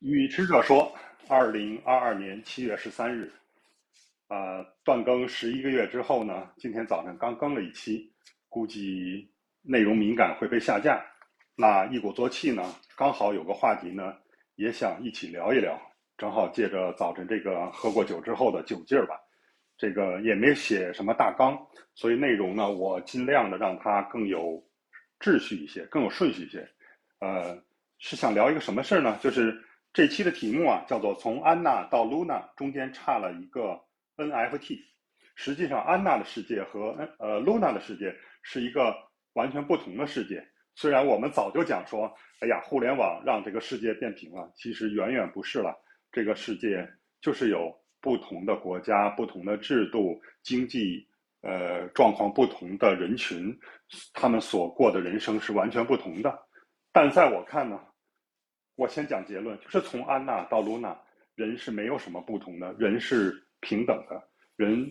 与持者说，二零二二年七月十三日，啊，断更十一个月之后呢，今天早上刚更了一期，估计内容敏感会被下架。那一鼓作气呢，刚好有个话题呢，也想一起聊一聊，正好借着早晨这个喝过酒之后的酒劲儿吧。这个也没写什么大纲，所以内容呢，我尽量的让它更有秩序一些，更有顺序一些。呃，是想聊一个什么事儿呢？就是。这期的题目啊，叫做“从安娜到 Luna 中间差了一个 NFT”。实际上，安娜的世界和呃 Luna 的世界是一个完全不同的世界。虽然我们早就讲说，哎呀，互联网让这个世界变平了，其实远远不是了。这个世界就是有不同的国家、不同的制度、经济呃状况不同的人群，他们所过的人生是完全不同的。但在我看呢。我先讲结论，就是从安娜到露娜，人是没有什么不同的，人是平等的，人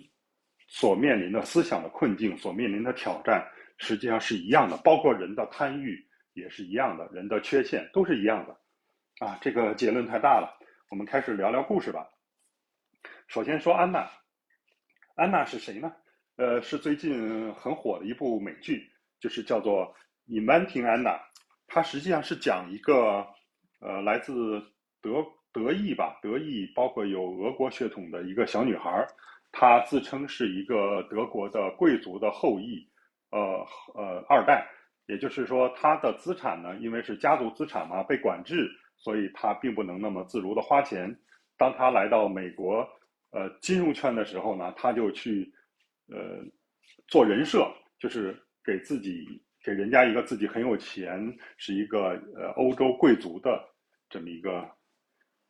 所面临的思想的困境，所面临的挑战，实际上是一样的，包括人的贪欲也是一样的，人的缺陷都是一样的。啊，这个结论太大了，我们开始聊聊故事吧。首先说安娜，安娜是谁呢？呃，是最近很火的一部美剧，就是叫做《Inventing Anna》，它实际上是讲一个。呃，来自德德意吧，德意包括有俄国血统的一个小女孩，她自称是一个德国的贵族的后裔，呃呃二代，也就是说她的资产呢，因为是家族资产嘛，被管制，所以她并不能那么自如的花钱。当她来到美国，呃金融圈的时候呢，她就去呃做人设，就是给自己给人家一个自己很有钱，是一个呃欧洲贵族的。这么一个，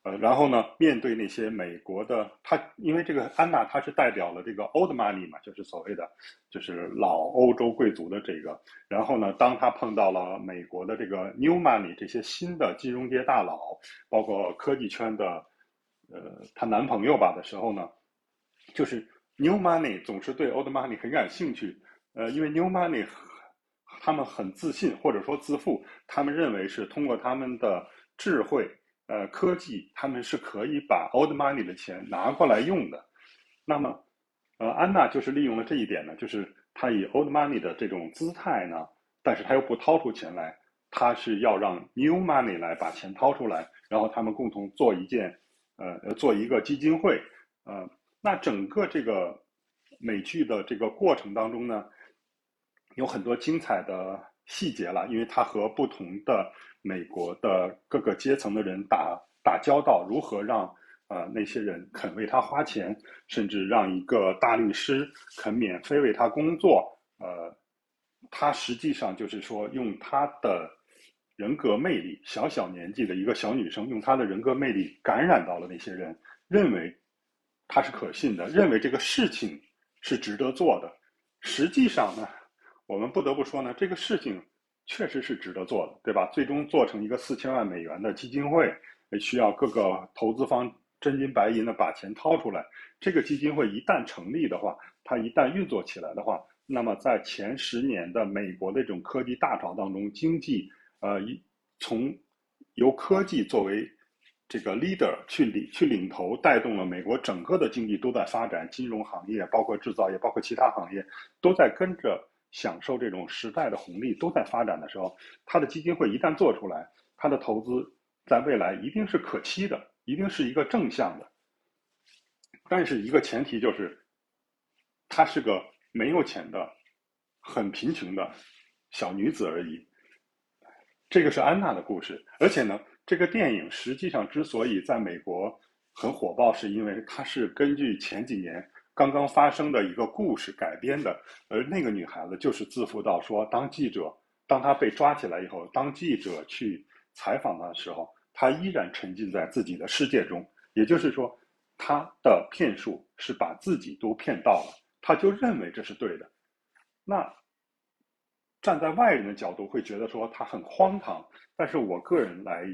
呃，然后呢，面对那些美国的，他因为这个安娜，她是代表了这个 old money 嘛，就是所谓的，就是老欧洲贵族的这个。然后呢，当他碰到了美国的这个 new money 这些新的金融界大佬，包括科技圈的，呃，她男朋友吧的时候呢，就是 new money 总是对 old money 很感兴趣，呃，因为 new money 他们很自信或者说自负，他们认为是通过他们的。智慧，呃，科技，他们是可以把 old money 的钱拿过来用的。那么，呃，安娜就是利用了这一点呢，就是她以 old money 的这种姿态呢，但是她又不掏出钱来，她是要让 new money 来把钱掏出来，然后他们共同做一件，呃，做一个基金会，呃，那整个这个美剧的这个过程当中呢，有很多精彩的细节了，因为他和不同的。美国的各个阶层的人打打交道，如何让呃那些人肯为他花钱，甚至让一个大律师肯免费为他工作？呃，他实际上就是说，用他的人格魅力，小小年纪的一个小女生，用她的人格魅力感染到了那些人，认为他是可信的，认为这个事情是值得做的。实际上呢，我们不得不说呢，这个事情。确实是值得做的，对吧？最终做成一个四千万美元的基金会，需要各个投资方真金白银的把钱掏出来。这个基金会一旦成立的话，它一旦运作起来的话，那么在前十年的美国的这种科技大潮当中，经济呃一从由科技作为这个 leader 去领去领头，带动了美国整个的经济都在发展，金融行业、包括制造业、包括其他行业都在跟着。享受这种时代的红利都在发展的时候，他的基金会一旦做出来，他的投资在未来一定是可期的，一定是一个正向的。但是一个前提就是，她是个没有钱的、很贫穷的小女子而已。这个是安娜的故事，而且呢，这个电影实际上之所以在美国很火爆，是因为它是根据前几年。刚刚发生的一个故事改编的，而那个女孩子就是自负到说，当记者，当她被抓起来以后，当记者去采访她的时候，她依然沉浸在自己的世界中。也就是说，她的骗术是把自己都骗到了，她就认为这是对的。那站在外人的角度会觉得说她很荒唐，但是我个人来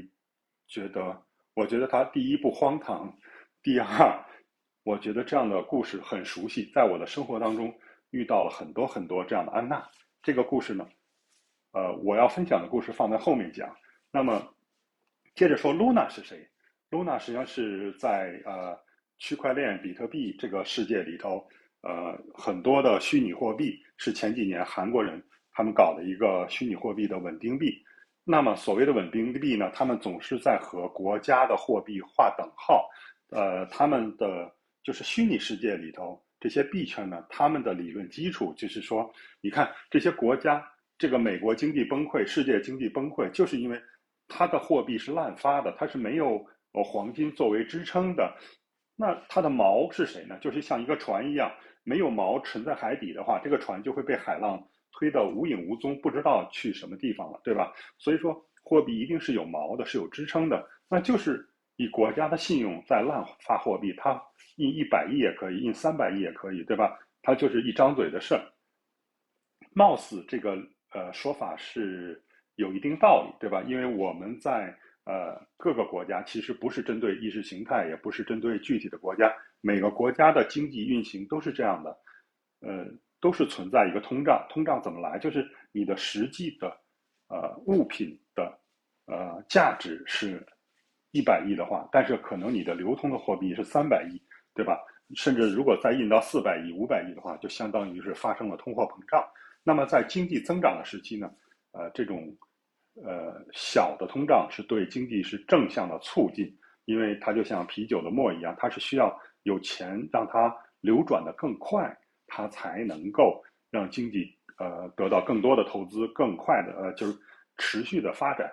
觉得，我觉得她第一不荒唐，第二。我觉得这样的故事很熟悉，在我的生活当中遇到了很多很多这样的安娜。这个故事呢，呃，我要分享的故事放在后面讲。那么，接着说，Luna 是谁？Luna 实际上是在呃区块链比特币这个世界里头，呃很多的虚拟货币是前几年韩国人他们搞的一个虚拟货币的稳定币。那么所谓的稳定币呢，他们总是在和国家的货币划等号。呃，他们的就是虚拟世界里头这些币圈呢，他们的理论基础就是说，你看这些国家，这个美国经济崩溃，世界经济崩溃，就是因为它的货币是滥发的，它是没有黄金作为支撑的。那它的锚是谁呢？就是像一个船一样，没有锚沉在海底的话，这个船就会被海浪推得无影无踪，不知道去什么地方了，对吧？所以说，货币一定是有锚的，是有支撑的，那就是。以国家的信用在滥发货币，它印一百亿也可以，印三百亿也可以，对吧？它就是一张嘴的事儿。貌似这个呃说法是有一定道理，对吧？因为我们在呃各个国家，其实不是针对意识形态，也不是针对具体的国家，每个国家的经济运行都是这样的，呃，都是存在一个通胀。通胀怎么来？就是你的实际的呃物品的呃价值是。一百亿的话，但是可能你的流通的货币是三百亿，对吧？甚至如果再印到四百亿、五百亿的话，就相当于是发生了通货膨胀。那么在经济增长的时期呢，呃，这种呃小的通胀是对经济是正向的促进，因为它就像啤酒的沫一样，它是需要有钱让它流转的更快，它才能够让经济呃得到更多的投资，更快的呃就是持续的发展。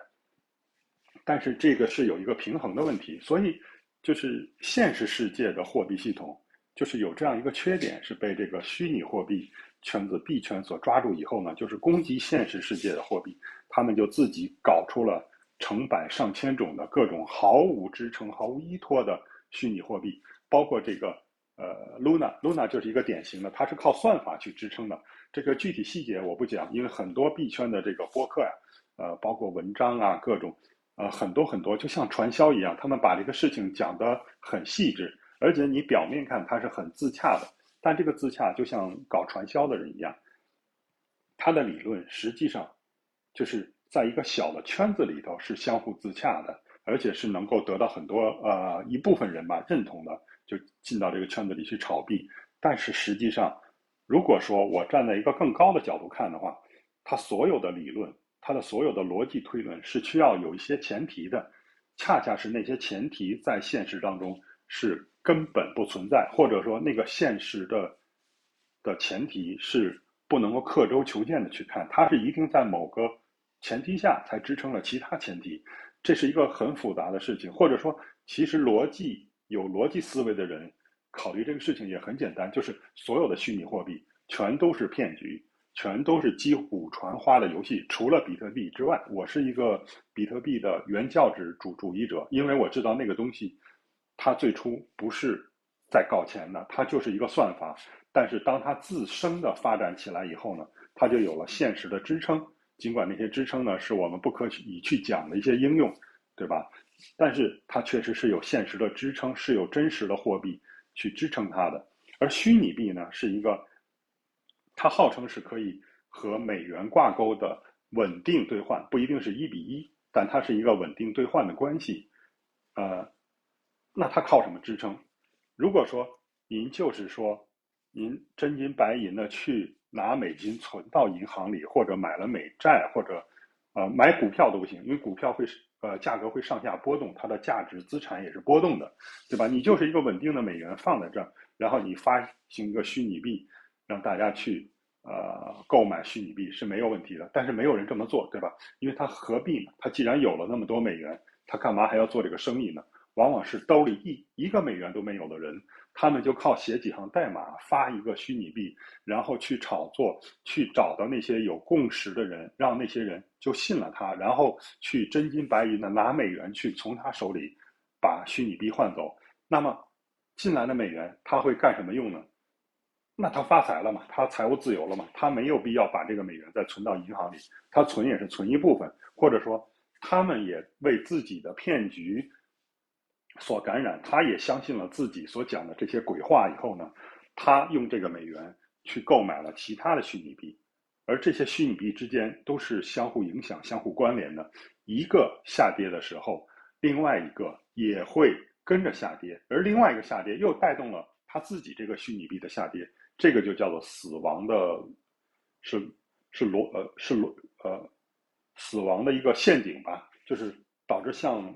但是这个是有一个平衡的问题，所以就是现实世界的货币系统就是有这样一个缺点，是被这个虚拟货币圈子币圈所抓住以后呢，就是攻击现实世界的货币，他们就自己搞出了成百上千种的各种毫无支撑、毫无依托的虚拟货币，包括这个呃 Luna，Luna 就是一个典型的，它是靠算法去支撑的。这个具体细节我不讲，因为很多币圈的这个播客呀，呃，包括文章啊，各种。呃，很多很多，就像传销一样，他们把这个事情讲得很细致，而且你表面看他是很自洽的，但这个自洽就像搞传销的人一样，他的理论实际上就是在一个小的圈子里头是相互自洽的，而且是能够得到很多呃一部分人吧认同的，就进到这个圈子里去炒币。但是实际上，如果说我站在一个更高的角度看的话，他所有的理论。它的所有的逻辑推论是需要有一些前提的，恰恰是那些前提在现实当中是根本不存在，或者说那个现实的的前提是不能够刻舟求剑的去看，它是一定在某个前提下才支撑了其他前提，这是一个很复杂的事情，或者说其实逻辑有逻辑思维的人考虑这个事情也很简单，就是所有的虚拟货币全都是骗局。全都是击鼓传花的游戏，除了比特币之外，我是一个比特币的原教旨主主义者，因为我知道那个东西，它最初不是在搞钱的，它就是一个算法。但是当它自身的发展起来以后呢，它就有了现实的支撑。尽管那些支撑呢是我们不可以去讲的一些应用，对吧？但是它确实是有现实的支撑，是有真实的货币去支撑它的。而虚拟币呢，是一个。它号称是可以和美元挂钩的稳定兑换，不一定是一比一，但它是一个稳定兑换的关系。呃，那它靠什么支撑？如果说您就是说您真金白银的去拿美金存到银行里，或者买了美债，或者呃买股票都不行，因为股票会呃价格会上下波动，它的价值资产也是波动的，对吧？你就是一个稳定的美元放在这儿，然后你发行一个虚拟币。让大家去呃购买虚拟币是没有问题的，但是没有人这么做，对吧？因为他何必呢？他既然有了那么多美元，他干嘛还要做这个生意呢？往往是兜里一一个美元都没有的人，他们就靠写几行代码发一个虚拟币，然后去炒作，去找到那些有共识的人，让那些人就信了他，然后去真金白银的拿美元去从他手里把虚拟币换走。那么进来的美元他会干什么用呢？那他发财了嘛？他财务自由了嘛？他没有必要把这个美元再存到银行里，他存也是存一部分，或者说他们也为自己的骗局所感染，他也相信了自己所讲的这些鬼话以后呢，他用这个美元去购买了其他的虚拟币，而这些虚拟币之间都是相互影响、相互关联的，一个下跌的时候，另外一个。也会跟着下跌，而另外一个下跌又带动了他自己这个虚拟币的下跌，这个就叫做死亡的，是是螺呃是螺呃死亡的一个陷阱吧，就是导致像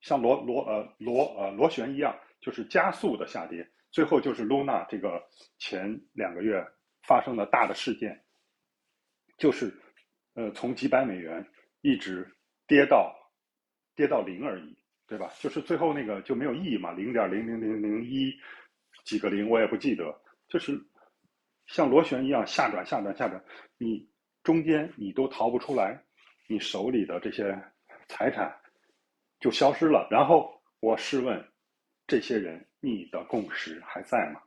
像螺螺呃螺呃螺旋一样，就是加速的下跌，最后就是 Luna 这个前两个月发生的大的事件，就是呃从几百美元一直跌到跌到零而已。对吧？就是最后那个就没有意义嘛，零点零零零零一几个零我也不记得，就是像螺旋一样下转下转下转，你中间你都逃不出来，你手里的这些财产就消失了。然后我试问这些人，你的共识还在吗？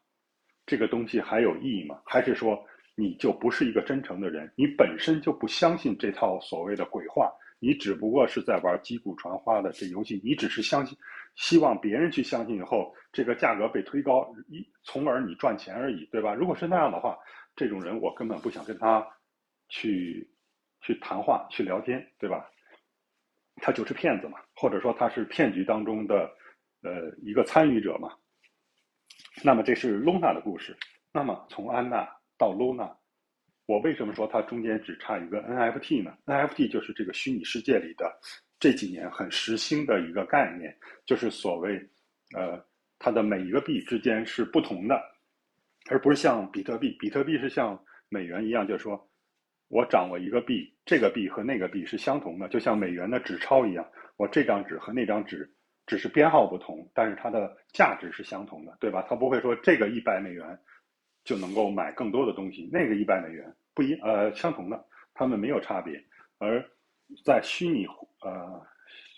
这个东西还有意义吗？还是说你就不是一个真诚的人？你本身就不相信这套所谓的鬼话？你只不过是在玩击鼓传花的这游戏，你只是相信，希望别人去相信以后，这个价格被推高，一从而你赚钱而已，对吧？如果是那样的话，这种人我根本不想跟他去去谈话、去聊天，对吧？他就是骗子嘛，或者说他是骗局当中的呃一个参与者嘛。那么这是 Luna 的故事。那么从安娜到 Luna。我为什么说它中间只差一个 NFT 呢？NFT 就是这个虚拟世界里的这几年很时兴的一个概念，就是所谓，呃，它的每一个币之间是不同的，而不是像比特币，比特币是像美元一样，就是说我掌握一个币，这个币和那个币是相同的，就像美元的纸钞一样，我这张纸和那张纸只是编号不同，但是它的价值是相同的，对吧？它不会说这个一百美元。就能够买更多的东西，那个一百美元不一呃相同的，它们没有差别。而在虚拟呃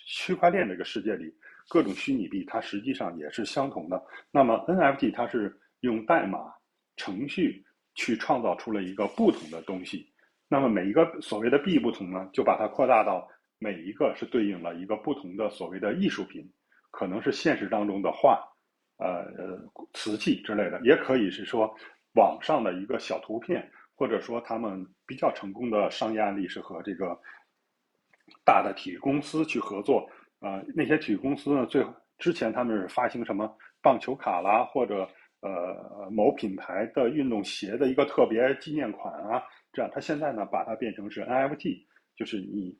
区块链这个世界里，各种虚拟币它实际上也是相同的。那么 NFT 它是用代码程序去创造出了一个不同的东西。那么每一个所谓的币不同呢，就把它扩大到每一个是对应了一个不同的所谓的艺术品，可能是现实当中的画，呃瓷器之类的，也可以是说。网上的一个小图片，或者说他们比较成功的商业案例是和这个大的体育公司去合作。啊，那些体育公司呢，最之前他们是发行什么棒球卡啦，或者呃某品牌的运动鞋的一个特别纪念款啊，这样他现在呢把它变成是 NFT，就是你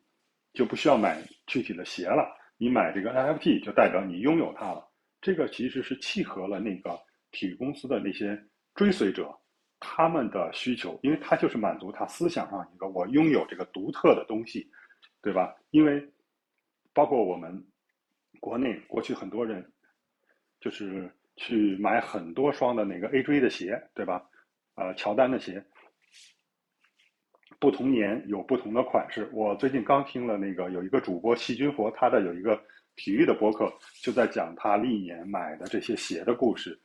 就不需要买具体的鞋了，你买这个 NFT 就代表你拥有它了。这个其实是契合了那个体育公司的那些。追随者，他们的需求，因为他就是满足他思想上一个我拥有这个独特的东西，对吧？因为包括我们国内过去很多人，就是去买很多双的那个 AJ 的鞋，对吧？呃，乔丹的鞋，不同年有不同的款式。我最近刚听了那个有一个主播细菌佛，他的有一个体育的博客，就在讲他历年买的这些鞋的故事。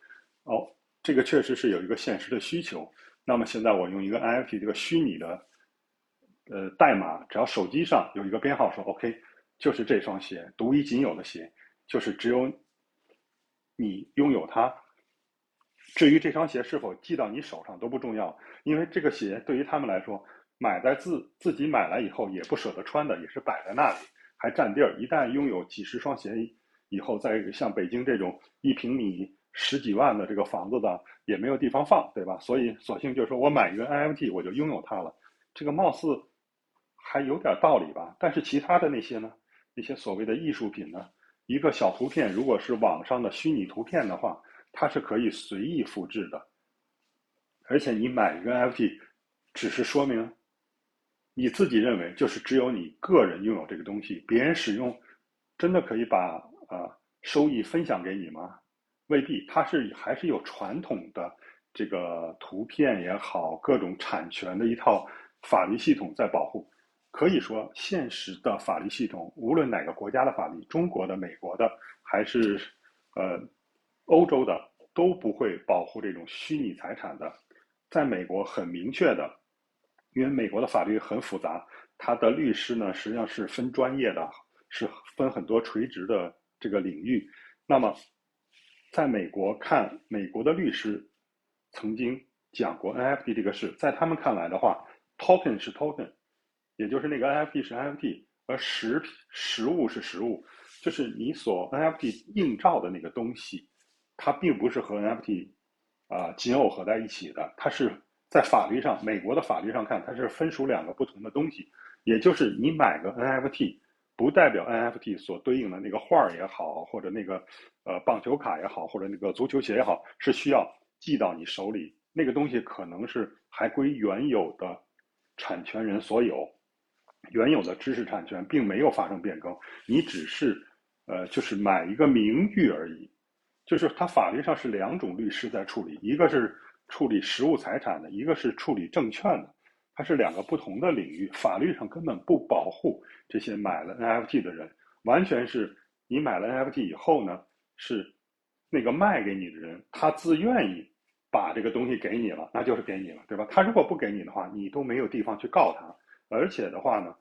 哦。这个确实是有一个现实的需求。那么现在我用一个 NFT 这个虚拟的呃代码，只要手机上有一个编号说 OK，就是这双鞋独一仅有的鞋，就是只有你拥有它。至于这双鞋是否寄到你手上都不重要，因为这个鞋对于他们来说，买在自自己买来以后也不舍得穿的，也是摆在那里还占地儿。一旦拥有几十双鞋以后，在像北京这种一平米。十几万的这个房子的也没有地方放，对吧？所以索性就说我买一个 NFT，我就拥有它了。这个貌似还有点道理吧？但是其他的那些呢？那些所谓的艺术品呢？一个小图片，如果是网上的虚拟图片的话，它是可以随意复制的。而且你买一个 NFT，只是说明你自己认为就是只有你个人拥有这个东西，别人使用真的可以把啊收益分享给你吗？未必，它是还是有传统的这个图片也好，各种产权的一套法律系统在保护。可以说，现实的法律系统，无论哪个国家的法律，中国的、美国的，还是呃欧洲的，都不会保护这种虚拟财产的。在美国，很明确的，因为美国的法律很复杂，他的律师呢实际上是分专业的，是分很多垂直的这个领域。那么。在美国看，美国的律师曾经讲过 NFT 这个事，在他们看来的话，token 是 token，也就是那个 NFT 是 NFT，而实实物是实物，就是你所 NFT 映照的那个东西，它并不是和 NFT 啊紧耦合在一起的，它是在法律上，美国的法律上看，它是分属两个不同的东西。也就是你买个 NFT，不代表 NFT 所对应的那个画儿也好，或者那个呃棒球卡也好，或者那个足球鞋也好，是需要寄到你手里。那个东西可能是还归原有的产权人所有，原有的知识产权并没有发生变更，你只是呃就是买一个名誉而已。就是它法律上是两种律师在处理，一个是处理实物财产的，一个是处理证券的。它是两个不同的领域，法律上根本不保护这些买了 NFT 的人，完全是你买了 NFT 以后呢，是那个卖给你的人他自愿意把这个东西给你了，那就是给你了，对吧？他如果不给你的话，你都没有地方去告他。而且的话呢，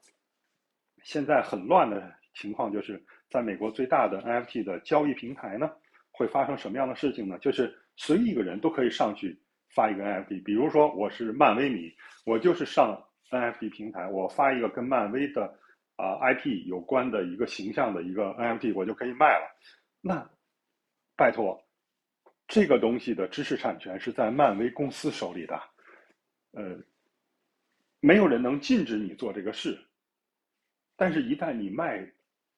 现在很乱的情况就是，在美国最大的 NFT 的交易平台呢，会发生什么样的事情呢？就是随意一个人都可以上去。发一个 NFT，比如说我是漫威迷，我就是上 NFT 平台，我发一个跟漫威的啊 IP 有关的一个形象的一个 NFT，我就可以卖了。那拜托，这个东西的知识产权是在漫威公司手里的，呃，没有人能禁止你做这个事。但是，一旦你卖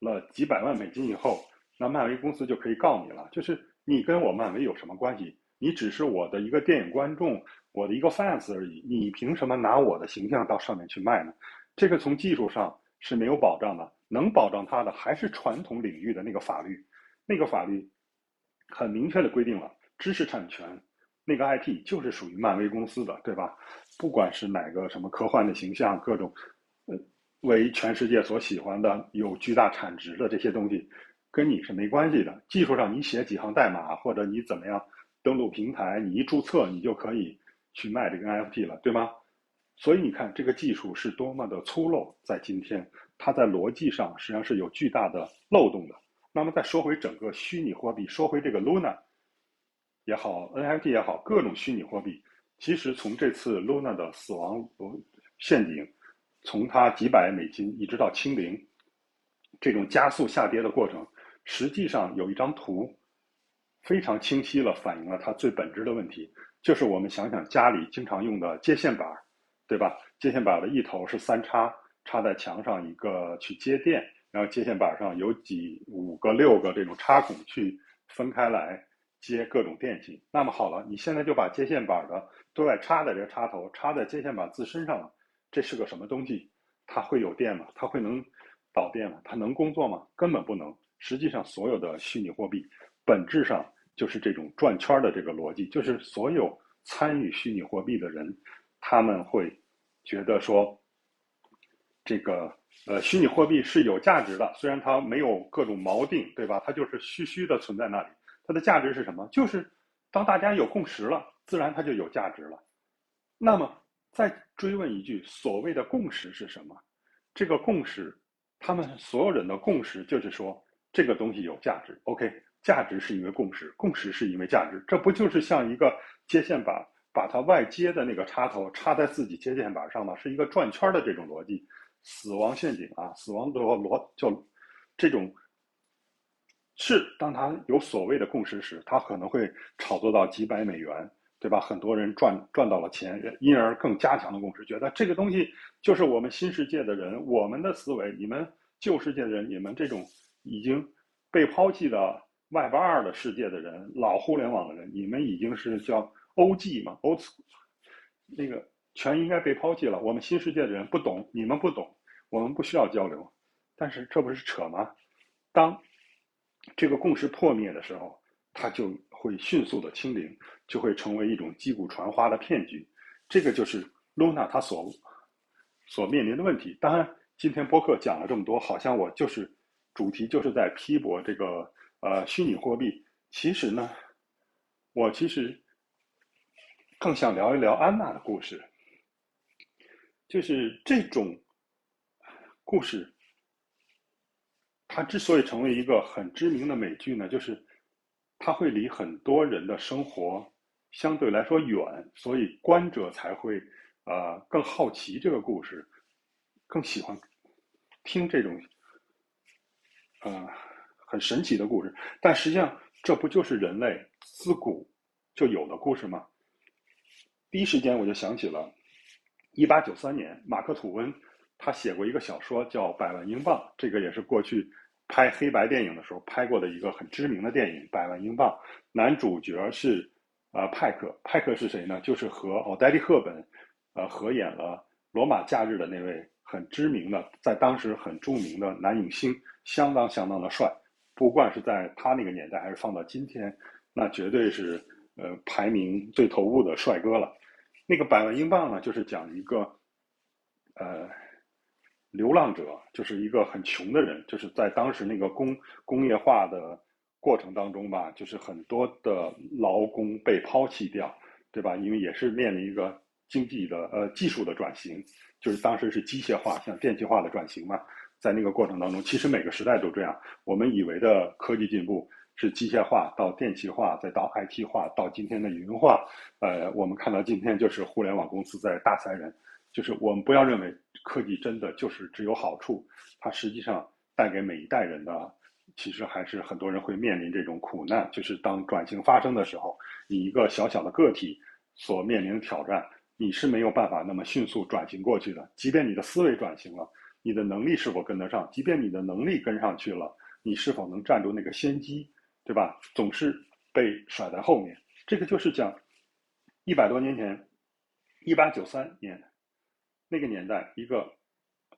了几百万美金以后，那漫威公司就可以告你了。就是你跟我漫威有什么关系？你只是我的一个电影观众，我的一个 fans 而已。你凭什么拿我的形象到上面去卖呢？这个从技术上是没有保障的，能保障它的还是传统领域的那个法律。那个法律很明确的规定了，知识产权那个 IP 就是属于漫威公司的，对吧？不管是哪个什么科幻的形象，各种呃为全世界所喜欢的、有巨大产值的这些东西，跟你是没关系的。技术上你写几行代码，或者你怎么样？登录平台，你一注册，你就可以去卖这个 NFT 了，对吗？所以你看，这个技术是多么的粗陋，在今天，它在逻辑上实际上是有巨大的漏洞的。那么再说回整个虚拟货币，说回这个 Luna 也好，NFT 也好，各种虚拟货币，其实从这次 Luna 的死亡陷阱，从它几百美金一直到清零，这种加速下跌的过程，实际上有一张图。非常清晰了，反映了它最本质的问题，就是我们想想家里经常用的接线板，对吧？接线板的一头是三插，插在墙上一个去接电，然后接线板上有几五个、六个这种插孔去分开来接各种电器。那么好了，你现在就把接线板的对外插的这个插头插在接线板自身上了，这是个什么东西？它会有电吗？它会能导电吗？它能工作吗？根本不能。实际上，所有的虚拟货币本质上。就是这种转圈的这个逻辑，就是所有参与虚拟货币的人，他们会觉得说，这个呃虚拟货币是有价值的，虽然它没有各种锚定，对吧？它就是虚虚的存在那里。它的价值是什么？就是当大家有共识了，自然它就有价值了。那么再追问一句，所谓的共识是什么？这个共识，他们所有人的共识就是说，这个东西有价值。OK。价值是因为共识，共识是因为价值，这不就是像一个接线板，把它外接的那个插头插在自己接线板上吗？是一个转圈的这种逻辑，死亡陷阱啊！死亡的逻就这种是当他有所谓的共识时，他可能会炒作到几百美元，对吧？很多人赚赚到了钱，因而更加强了共识，觉得这个东西就是我们新世界的人，我们的思维，你们旧世界的人，你们这种已经被抛弃的。Web 二的世界的人，老互联网的人，你们已经是叫 OG 嘛？Old，那个全应该被抛弃了。我们新世界的人不懂，你们不懂，我们不需要交流。但是这不是扯吗？当这个共识破灭的时候，它就会迅速的清零，就会成为一种击鼓传花的骗局。这个就是 Luna 它所所面临的问题。当然，今天播客讲了这么多，好像我就是主题就是在批驳这个。呃，虚拟货币其实呢，我其实更想聊一聊安娜的故事。就是这种故事，它之所以成为一个很知名的美剧呢，就是它会离很多人的生活相对来说远，所以观者才会呃更好奇这个故事，更喜欢听这种呃。很神奇的故事。但实际上，这不就是人类自古就有的故事吗？第一时间我就想起了，一八九三年，马克吐温他写过一个小说叫《百万英镑》，这个也是过去拍黑白电影的时候拍过的一个很知名的电影《百万英镑》。男主角是呃派克，派克是谁呢？就是和奥黛丽·赫本呃合演了《罗马假日》的那位很知名的，在当时很著名的男影星，相当相当的帅。不管是在他那个年代，还是放到今天，那绝对是呃排名最头部的帅哥了。那个百万英镑呢，就是讲一个呃流浪者，就是一个很穷的人，就是在当时那个工工业化的过程当中吧，就是很多的劳工被抛弃掉，对吧？因为也是面临一个经济的呃技术的转型，就是当时是机械化向电气化的转型嘛。在那个过程当中，其实每个时代都这样。我们以为的科技进步是机械化到电气化，再到 IT 化，到今天的云化。呃，我们看到今天就是互联网公司在大裁人。就是我们不要认为科技真的就是只有好处，它实际上带给每一代人的，其实还是很多人会面临这种苦难。就是当转型发生的时候，你一个小小的个体所面临的挑战，你是没有办法那么迅速转型过去的。即便你的思维转型了。你的能力是否跟得上？即便你的能力跟上去了，你是否能占住那个先机，对吧？总是被甩在后面。这个就是讲一百多年前，一八九三年那个年代，一个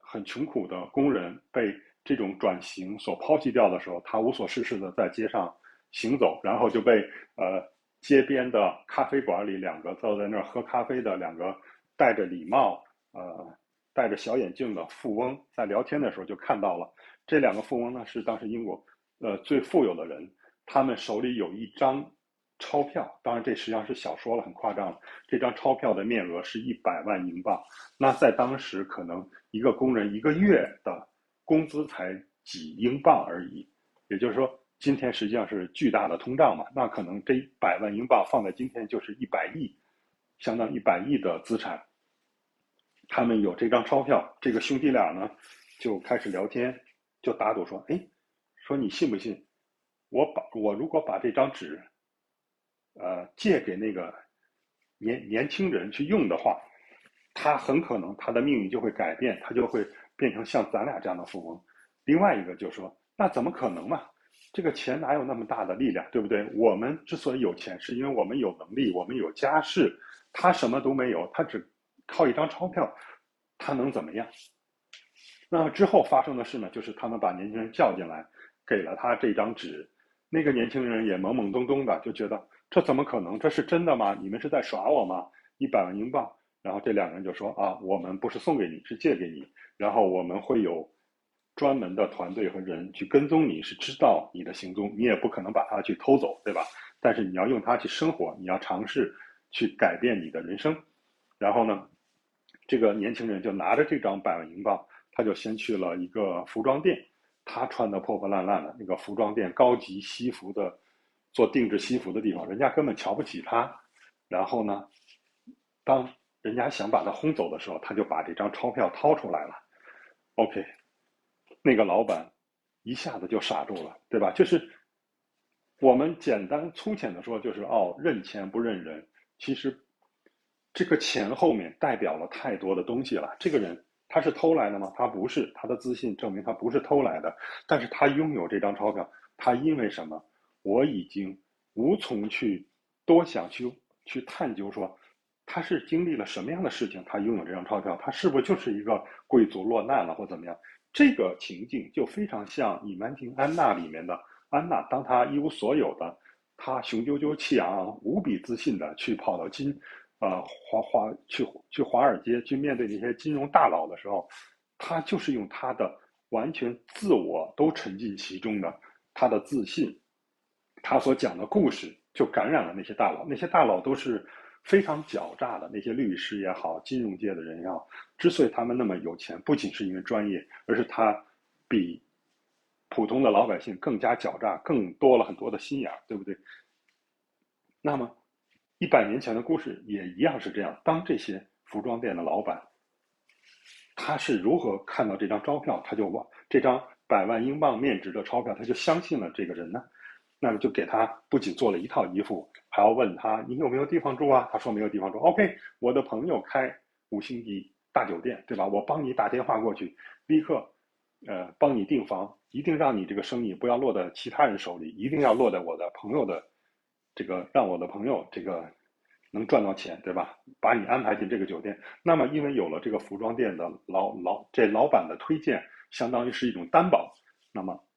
很穷苦的工人被这种转型所抛弃掉的时候，他无所事事的在街上行走，然后就被呃街边的咖啡馆里两个坐在那儿喝咖啡的两个戴着礼帽呃。戴着小眼镜的富翁在聊天的时候就看到了，这两个富翁呢是当时英国呃最富有的人，他们手里有一张钞票，当然这实际上是小说了，很夸张了。这张钞票的面额是一百万英镑，那在当时可能一个工人一个月的工资才几英镑而已，也就是说今天实际上是巨大的通胀嘛，那可能这一百万英镑放在今天就是一百亿，相当一百亿的资产。他们有这张钞票，这个兄弟俩呢就开始聊天，就打赌说：“哎，说你信不信？我把我如果把这张纸，呃，借给那个年年轻人去用的话，他很可能他的命运就会改变，他就会变成像咱俩这样的富翁。”另外一个就说：“那怎么可能嘛？这个钱哪有那么大的力量，对不对？我们之所以有钱，是因为我们有能力，我们有家世，他什么都没有，他只。”靠一张钞票，他能怎么样？那之后发生的事呢？就是他们把年轻人叫进来，给了他这张纸。那个年轻人也懵懵懂懂的，就觉得这怎么可能？这是真的吗？你们是在耍我吗？一百万英镑。然后这两个人就说：“啊，我们不是送给你，是借给你。然后我们会有专门的团队和人去跟踪你，是知道你的行踪。你也不可能把它去偷走，对吧？但是你要用它去生活，你要尝试去改变你的人生。然后呢？”这个年轻人就拿着这张百万英镑，他就先去了一个服装店，他穿的破破烂烂的，那个服装店高级西服的，做定制西服的地方，人家根本瞧不起他。然后呢，当人家想把他轰走的时候，他就把这张钞票掏出来了。OK，那个老板一下子就傻住了，对吧？就是我们简单粗浅的说，就是哦，认钱不认人，其实。这个钱后面代表了太多的东西了。这个人他是偷来的吗？他不是，他的自信证明他不是偷来的。但是他拥有这张钞票，他因为什么？我已经无从去多想去去探究说他是经历了什么样的事情，他拥有这张钞票，他是不是就是一个贵族落难了或怎么样？这个情境就非常像《隐瞒亭安娜》里面的安娜，当她一无所有的，她雄赳赳气昂昂、无比自信的去跑到金。呃，华华去去华尔街去面对那些金融大佬的时候，他就是用他的完全自我都沉浸其中的他的自信，他所讲的故事就感染了那些大佬。那些大佬都是非常狡诈的，那些律师也好，金融界的人也好，之所以他们那么有钱，不仅是因为专业，而是他比普通的老百姓更加狡诈，更多了很多的心眼儿，对不对？那么。一百年前的故事也一样是这样。当这些服装店的老板，他是如何看到这张钞票，他就往这张百万英镑面值的钞票，他就相信了这个人呢。那么就给他不仅做了一套衣服，还要问他你有没有地方住啊？他说没有地方住。OK，我的朋友开五星级大酒店，对吧？我帮你打电话过去，立刻，呃，帮你订房，一定让你这个生意不要落在其他人手里，一定要落在我的朋友的这个，让我的朋友这个能赚到钱，对吧？把你安排进这个酒店。那么因为有了这个服装店的老老这老板的推荐，相当于是一种担保，那么。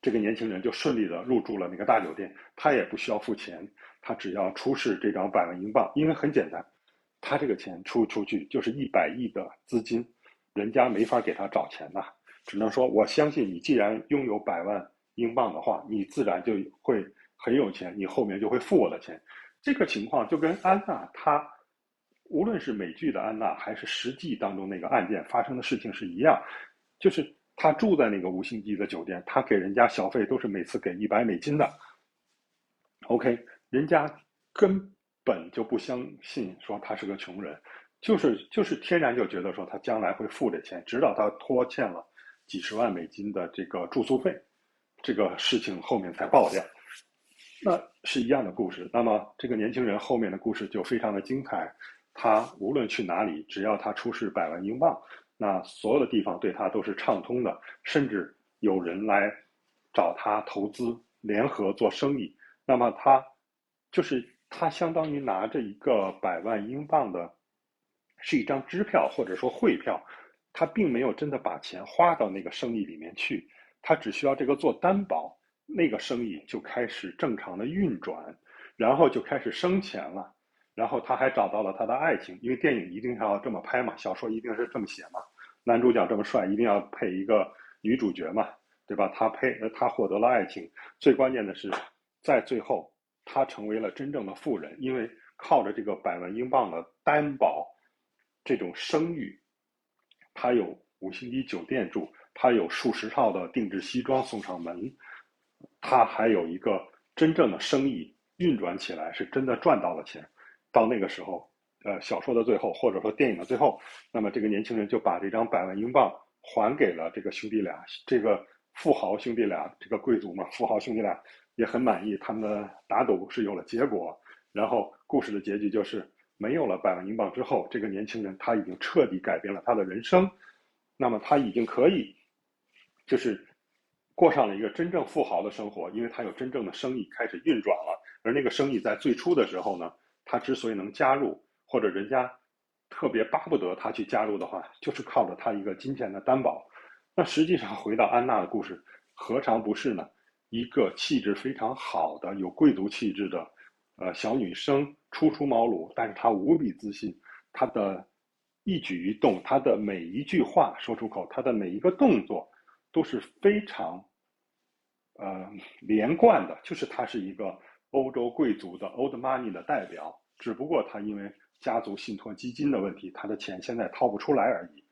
这个年轻人就顺利的入住了那个大酒店，他也不需要付钱，他只要出示这张百万英镑，因为很简单，他这个钱出出去就是一百亿的资金，人家没法给他找钱呐，只能说我相信你，既然拥有百万英镑的话，你自然就会很有钱，你后面就会付我的钱。这个情况就跟安娜她，无论是美剧的安娜，还是实际当中那个案件发生的事情是一样，就是。他住在那个五星级的酒店，他给人家小费都是每次给一百美金的。OK，人家根本就不相信说他是个穷人，就是就是天然就觉得说他将来会付这钱，直到他拖欠了几十万美金的这个住宿费，这个事情后面才爆掉。那是一样的故事。那么这个年轻人后面的故事就非常的精彩，他无论去哪里，只要他出示百万英镑。那所有的地方对他都是畅通的，甚至有人来找他投资、联合做生意。那么他就是他相当于拿着一个百万英镑的，是一张支票或者说汇票，他并没有真的把钱花到那个生意里面去，他只需要这个做担保，那个生意就开始正常的运转，然后就开始生钱了。然后他还找到了他的爱情，因为电影一定要这么拍嘛，小说一定是这么写嘛。男主角这么帅，一定要配一个女主角嘛，对吧？他配，他获得了爱情。最关键的是，在最后，他成为了真正的富人，因为靠着这个百万英镑的担保，这种声誉，他有五星级酒店住，他有数十套的定制西装送上门，他还有一个真正的生意运转起来，是真的赚到了钱。到那个时候，呃，小说的最后，或者说电影的最后，那么这个年轻人就把这张百万英镑还给了这个兄弟俩，这个富豪兄弟俩，这个贵族嘛，富豪兄弟俩也很满意，他们的打赌是有了结果。然后故事的结局就是，没有了百万英镑之后，这个年轻人他已经彻底改变了他的人生，那么他已经可以，就是过上了一个真正富豪的生活，因为他有真正的生意开始运转了，而那个生意在最初的时候呢。他之所以能加入，或者人家特别巴不得他去加入的话，就是靠着他一个金钱的担保。那实际上回到安娜的故事，何尝不是呢？一个气质非常好的、有贵族气质的，呃，小女生，初出茅庐，但是她无比自信，她的一举一动，她的每一句话说出口，她的每一个动作，都是非常，呃，连贯的，就是她是一个。欧洲贵族的 old money 的代表，只不过他因为家族信托基金的问题，他的钱现在掏不出来而已。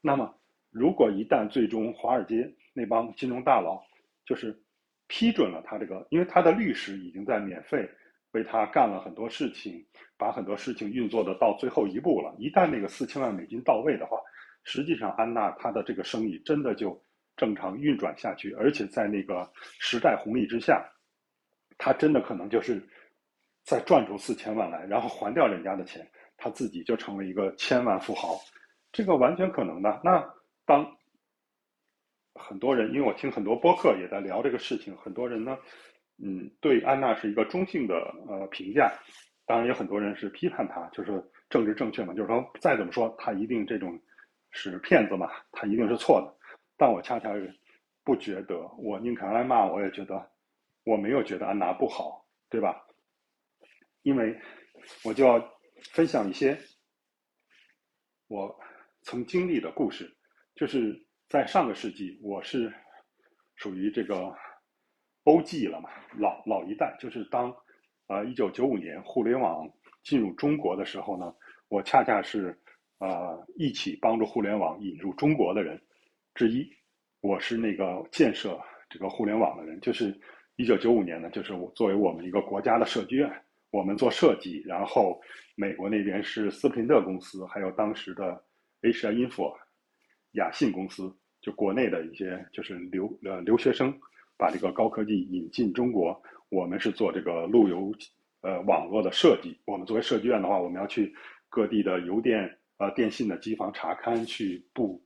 那么，如果一旦最终华尔街那帮金融大佬就是批准了他这个，因为他的律师已经在免费为他干了很多事情，把很多事情运作的到最后一步了。一旦那个四千万美金到位的话，实际上安娜她的这个生意真的就正常运转下去，而且在那个时代红利之下。他真的可能就是再赚出四千万来，然后还掉人家的钱，他自己就成为一个千万富豪，这个完全可能的。那当很多人，因为我听很多播客也在聊这个事情，很多人呢，嗯，对安娜是一个中性的呃评价，当然有很多人是批判她，就是政治正确嘛，就是说再怎么说他一定这种是骗子嘛，他一定是错的。但我恰恰是不觉得，我宁可挨骂，我也觉得。我没有觉得安娜不好，对吧？因为我就要分享一些我曾经历的故事。就是在上个世纪，我是属于这个 O.G. 了嘛，老老一代。就是当啊，一九九五年互联网进入中国的时候呢，我恰恰是啊一起帮助互联网引入中国的人之一。我是那个建设这个互联网的人，就是。一九九五年呢，就是我作为我们一个国家的设计院，我们做设计，然后美国那边是斯普林特公司，还有当时的 Asia Info 雅信公司，就国内的一些就是留呃留学生把这个高科技引进中国，我们是做这个路由呃网络的设计。我们作为设计院的话，我们要去各地的邮电呃电信的机房查勘，去布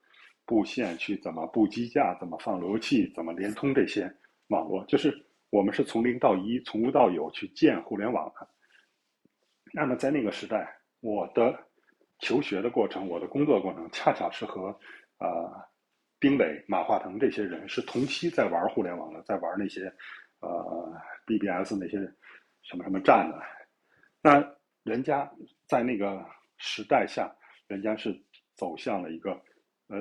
布线，去怎么布机架，怎么放路由器，怎么连通这些网络，就是我们是从零到一，从无到有去建互联网的。那么在那个时代，我的求学的过程，我的工作过程，恰巧是和呃丁磊、马化腾这些人是同期在玩互联网的，在玩那些呃 BBS 那些什么什么站的。那人家在那个时代下，人家是走向了一个呃，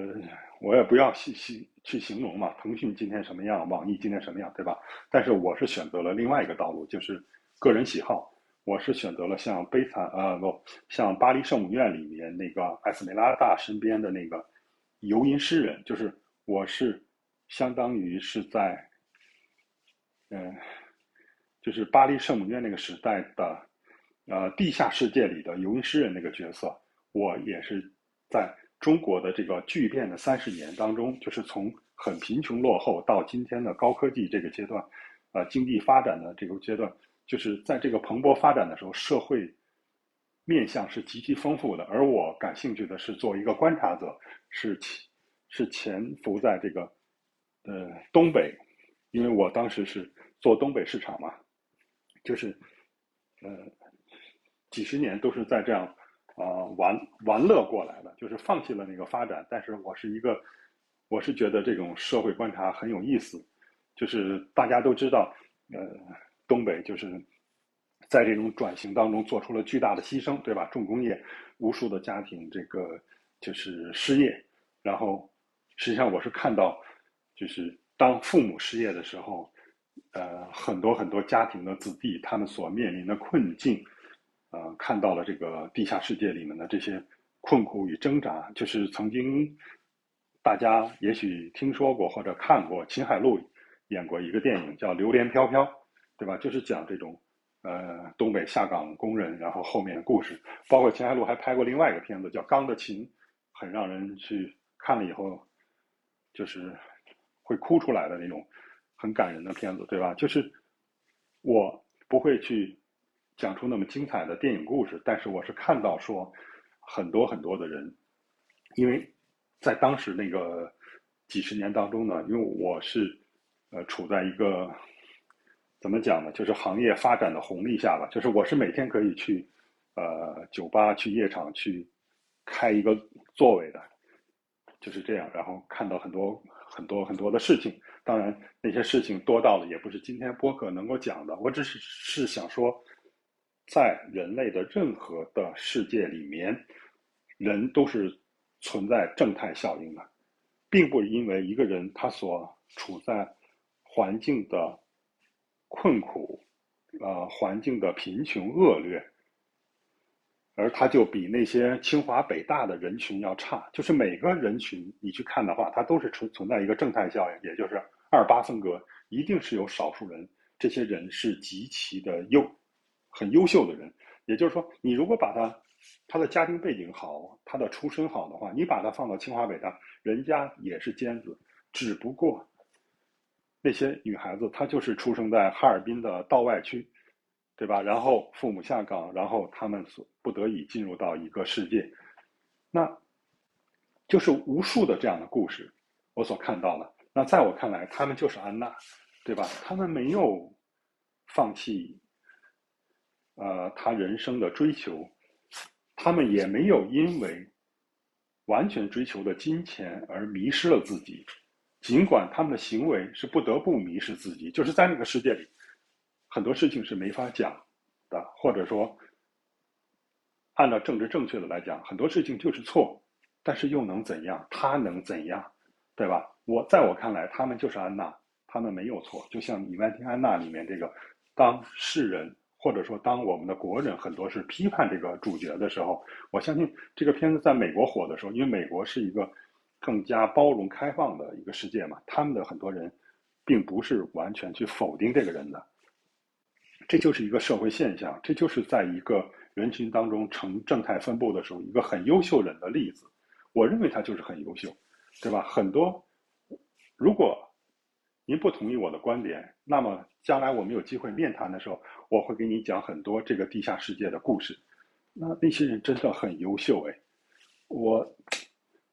我也不要细细去形容嘛，腾讯今天什么样，网易今天什么样，对吧？但是我是选择了另外一个道路，就是个人喜好。我是选择了像悲惨呃不像巴黎圣母院里面那个艾斯梅拉大身边的那个游吟诗人，就是我是相当于是在嗯，就是巴黎圣母院那个时代的呃地下世界里的游吟诗人那个角色，我也是在中国的这个巨变的三十年当中，就是从很贫穷落后到今天的高科技这个阶段，呃经济发展的这个阶段。就是在这个蓬勃发展的时候，社会面向是极其丰富的。而我感兴趣的是做一个观察者，是是潜伏在这个呃东北，因为我当时是做东北市场嘛，就是呃几十年都是在这样啊玩玩乐过来的，就是放弃了那个发展。但是我是一个，我是觉得这种社会观察很有意思，就是大家都知道呃。东北就是在这种转型当中做出了巨大的牺牲，对吧？重工业，无数的家庭这个就是失业。然后，实际上我是看到，就是当父母失业的时候，呃，很多很多家庭的子弟他们所面临的困境，呃，看到了这个地下世界里面的这些困苦与挣扎。就是曾经大家也许听说过或者看过秦海璐演过一个电影叫《榴莲飘飘》。对吧？就是讲这种，呃，东北下岗工人，然后后面的故事，包括秦海璐还拍过另外一个片子叫《钢的琴》，很让人去看了以后，就是会哭出来的那种很感人的片子，对吧？就是我不会去讲出那么精彩的电影故事，但是我是看到说很多很多的人，因为在当时那个几十年当中呢，因为我是呃处在一个。怎么讲呢？就是行业发展的红利下吧。就是我是每天可以去，呃，酒吧、去夜场去开一个座位的，就是这样。然后看到很多很多很多的事情。当然，那些事情多到了也不是今天播客能够讲的。我只是是想说，在人类的任何的世界里面，人都是存在正态效应的，并不因为一个人他所处在环境的。困苦，呃，环境的贫穷恶劣，而他就比那些清华北大的人群要差。就是每个人群你去看的话，它都是存存在一个正态效应，也就是二八分格，一定是有少数人，这些人是极其的优，很优秀的人。也就是说，你如果把他他的家庭背景好，他的出身好的话，你把他放到清华北大，人家也是尖子，只不过。那些女孩子，她就是出生在哈尔滨的道外区，对吧？然后父母下岗，然后他们所不得已进入到一个世界，那就是无数的这样的故事，我所看到的。那在我看来，他们就是安娜，对吧？他们没有放弃，呃，他人生的追求，他们也没有因为完全追求的金钱而迷失了自己。尽管他们的行为是不得不迷失自己，就是在那个世界里，很多事情是没法讲的，或者说，按照政治正确的来讲，很多事情就是错，但是又能怎样？他能怎样？对吧？我在我看来，他们就是安娜，他们没有错。就像《你外听安娜》里面这个，当世人或者说当我们的国人很多是批判这个主角的时候，我相信这个片子在美国火的时候，因为美国是一个。更加包容开放的一个世界嘛，他们的很多人，并不是完全去否定这个人的，这就是一个社会现象，这就是在一个人群当中呈正态分布的时候，一个很优秀人的例子。我认为他就是很优秀，对吧？很多如果您不同意我的观点，那么将来我们有机会面谈的时候，我会给你讲很多这个地下世界的故事。那那些人真的很优秀哎，我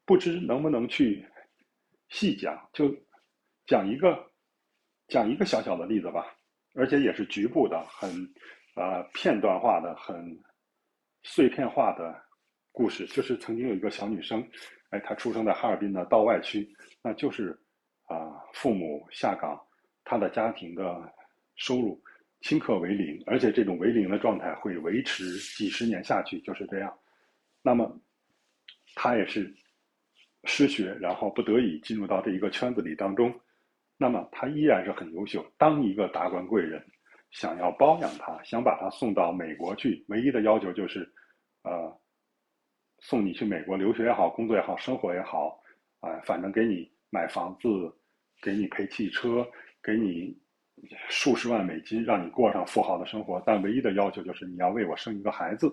不知能不能去细讲，就讲一个讲一个小小的例子吧，而且也是局部的，很呃片段化的，很碎片化的故事。就是曾经有一个小女生，哎，她出生在哈尔滨的道外区，那就是父母下岗，他的家庭的收入。顷刻为零，而且这种为零的状态会维持几十年下去，就是这样。那么，他也是失学，然后不得已进入到这一个圈子里当中。那么他依然是很优秀。当一个达官贵人想要包养他，想把他送到美国去，唯一的要求就是，呃，送你去美国留学也好，工作也好，生活也好，啊，反正给你买房子，给你赔汽车，给你。数十万美金让你过上富豪的生活，但唯一的要求就是你要为我生一个孩子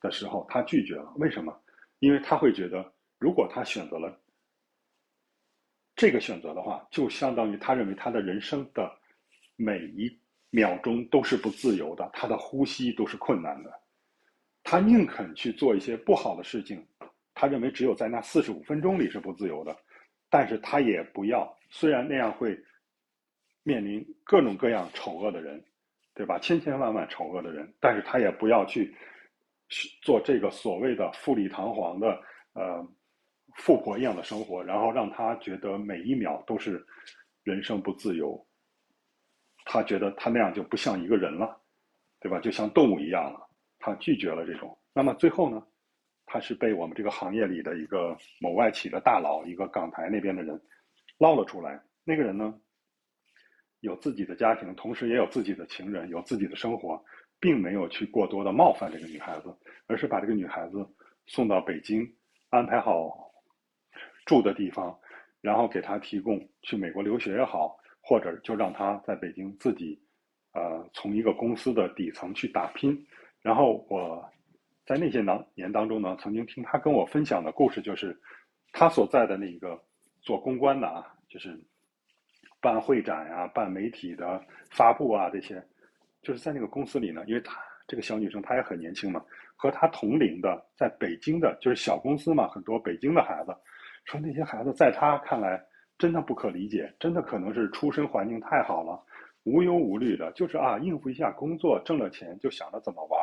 的时候，他拒绝了。为什么？因为他会觉得，如果他选择了这个选择的话，就相当于他认为他的人生的每一秒钟都是不自由的，他的呼吸都是困难的。他宁肯去做一些不好的事情，他认为只有在那四十五分钟里是不自由的，但是他也不要，虽然那样会。面临各种各样丑恶的人，对吧？千千万万丑恶的人，但是他也不要去做这个所谓的富丽堂皇的呃富婆一样的生活，然后让他觉得每一秒都是人生不自由。他觉得他那样就不像一个人了，对吧？就像动物一样了。他拒绝了这种。那么最后呢，他是被我们这个行业里的一个某外企的大佬，一个港台那边的人捞了出来。那个人呢？有自己的家庭，同时也有自己的情人，有自己的生活，并没有去过多的冒犯这个女孩子，而是把这个女孩子送到北京，安排好住的地方，然后给她提供去美国留学也好，或者就让她在北京自己，呃，从一个公司的底层去打拼。然后我在那些年年当中呢，曾经听他跟我分享的故事，就是他所在的那个做公关的啊，就是。办会展呀，办媒体的发布啊，这些，就是在那个公司里呢。因为她这个小女生她也很年轻嘛，和她同龄的在北京的，就是小公司嘛，很多北京的孩子，说那些孩子在她看来真的不可理解，真的可能是出身环境太好了，无忧无虑的，就是啊应付一下工作，挣了钱就想着怎么玩，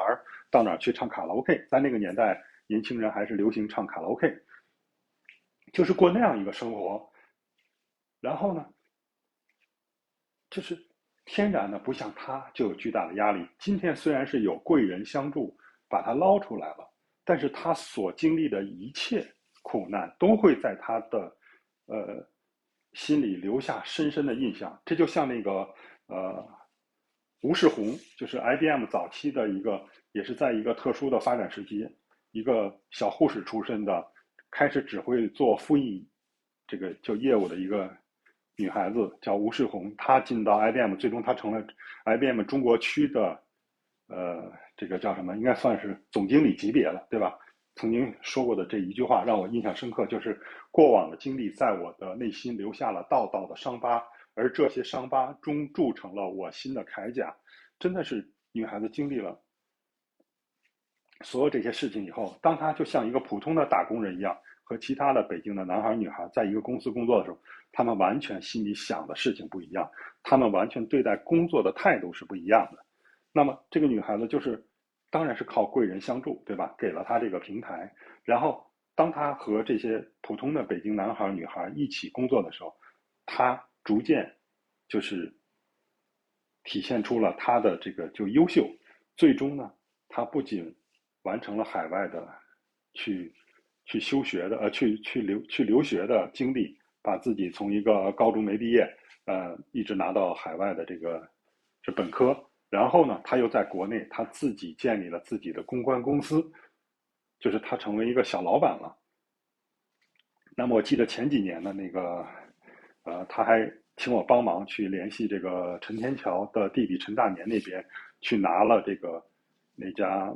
到哪去唱卡拉 OK。在那个年代，年轻人还是流行唱卡拉 OK，就是过那样一个生活。然后呢？就是天然的，不像他就有巨大的压力。今天虽然是有贵人相助，把他捞出来了，但是他所经历的一切苦难都会在他的呃心里留下深深的印象。这就像那个呃吴世红，就是 IBM 早期的一个，也是在一个特殊的发展时期，一个小护士出身的，开始只会做复印这个就业务的一个。女孩子叫吴世红，她进到 IBM，最终她成了 IBM 中国区的，呃，这个叫什么？应该算是总经理级别了，对吧？曾经说过的这一句话让我印象深刻，就是过往的经历在我的内心留下了道道的伤疤，而这些伤疤终铸成了我新的铠甲。真的是女孩子经历了所有这些事情以后，当他就像一个普通的打工人一样。和其他的北京的男孩女孩在一个公司工作的时候，他们完全心里想的事情不一样，他们完全对待工作的态度是不一样的。那么这个女孩子就是，当然是靠贵人相助，对吧？给了她这个平台，然后当她和这些普通的北京男孩女孩一起工作的时候，她逐渐就是体现出了她的这个就优秀。最终呢，她不仅完成了海外的去。去休学的，呃，去去留去留学的经历，把自己从一个高中没毕业，呃，一直拿到海外的这个是本科，然后呢，他又在国内他自己建立了自己的公关公司，就是他成为一个小老板了。那么我记得前几年的那个，呃，他还请我帮忙去联系这个陈天桥的弟弟陈大年那边，去拿了这个那家。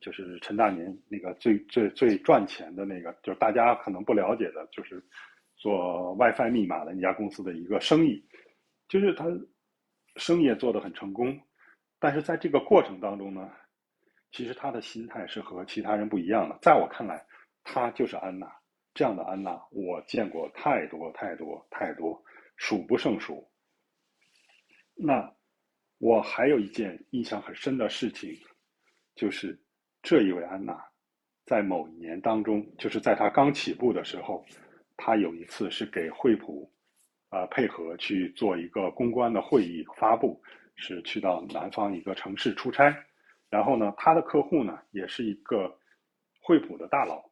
就是陈大年那个最最最赚钱的那个，就是大家可能不了解的，就是做 WiFi 密码的那家公司的一个生意，就是他生意也做得很成功，但是在这个过程当中呢，其实他的心态是和其他人不一样的。在我看来，他就是安娜这样的安娜，我见过太多太多太多，数不胜数。那我还有一件印象很深的事情，就是这一位安娜，在某一年当中，就是在她刚起步的时候。她有一次是给惠普，啊配合去做一个公关的会议发布，是去到南方一个城市出差，然后呢，他的客户呢也是一个惠普的大佬。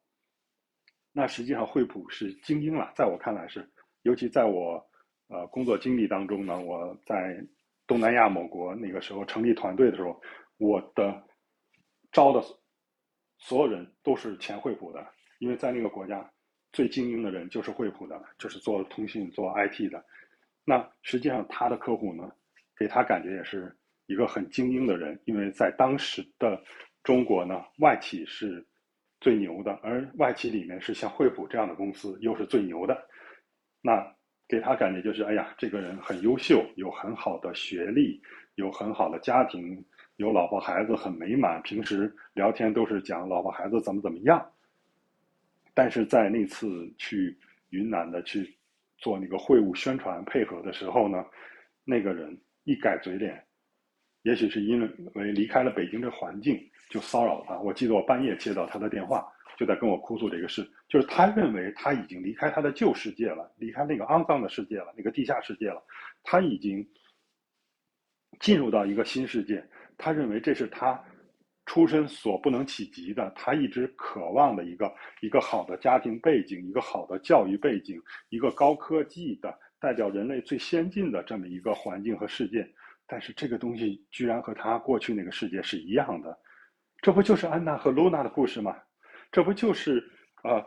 那实际上惠普是精英了，在我看来是，尤其在我呃工作经历当中呢，我在东南亚某国那个时候成立团队的时候，我的招的所有人都是前惠普的，因为在那个国家。最精英的人就是惠普的，就是做通信、做 IT 的。那实际上他的客户呢，给他感觉也是一个很精英的人，因为在当时的中国呢，外企是最牛的，而外企里面是像惠普这样的公司又是最牛的。那给他感觉就是，哎呀，这个人很优秀，有很好的学历，有很好的家庭，有老婆孩子，很美满。平时聊天都是讲老婆孩子怎么怎么样。但是在那次去云南的去做那个会务宣传配合的时候呢，那个人一改嘴脸，也许是因为离开了北京这环境，就骚扰他。我记得我半夜接到他的电话，就在跟我哭诉这个事，就是他认为他已经离开他的旧世界了，离开那个肮脏的世界了，那个地下世界了，他已经进入到一个新世界，他认为这是他。出身所不能企及的，他一直渴望的一个一个好的家庭背景，一个好的教育背景，一个高科技的代表人类最先进的这么一个环境和世界。但是这个东西居然和他过去那个世界是一样的，这不就是安娜和露娜的故事吗？这不就是呃《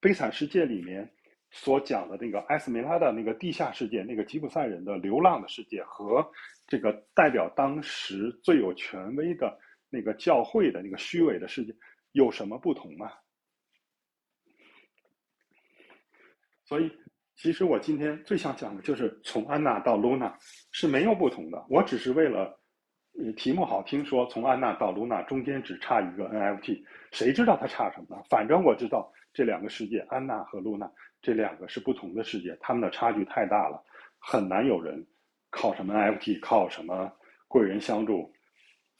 悲惨世界》里面所讲的那个埃斯梅拉的那个地下世界，那个吉普赛人的流浪的世界，和这个代表当时最有权威的。那个教会的那个虚伪的世界有什么不同吗？所以，其实我今天最想讲的就是从安娜到露娜是没有不同的。我只是为了题目好听，说从安娜到露娜中间只差一个 NFT，谁知道它差什么呢？反正我知道这两个世界，安娜和露娜这两个是不同的世界，他们的差距太大了，很难有人靠什么 NFT，靠什么贵人相助。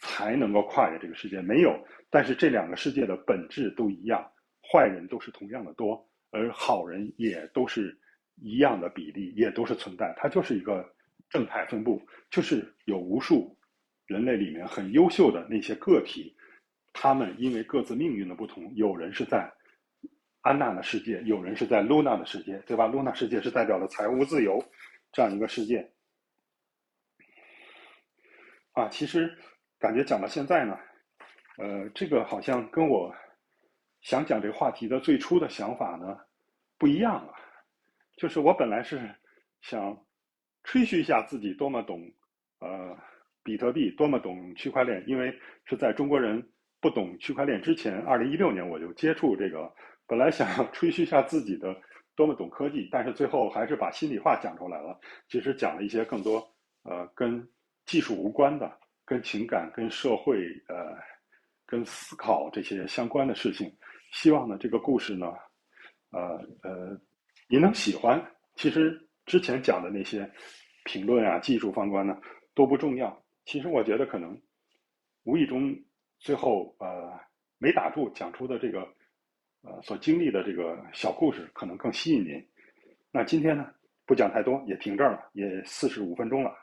才能够跨越这个世界，没有。但是这两个世界的本质都一样，坏人都是同样的多，而好人也都是一样的比例，也都是存在。它就是一个正态分布，就是有无数人类里面很优秀的那些个体，他们因为各自命运的不同，有人是在安娜的世界，有人是在露娜的世界，对吧？露娜世界是代表了财务自由这样一个世界啊，其实。感觉讲到现在呢，呃，这个好像跟我想讲这个话题的最初的想法呢不一样了。就是我本来是想吹嘘一下自己多么懂呃比特币，多么懂区块链，因为是在中国人不懂区块链之前，二零一六年我就接触这个，本来想吹嘘一下自己的多么懂科技，但是最后还是把心里话讲出来了。其实讲了一些更多呃跟技术无关的。跟情感、跟社会、呃，跟思考这些相关的事情，希望呢这个故事呢，呃呃，您能喜欢。其实之前讲的那些评论啊、技术方关呢都不重要。其实我觉得可能无意中最后呃没打住讲出的这个呃所经历的这个小故事，可能更吸引您。那今天呢不讲太多，也停这儿了，也四十五分钟了。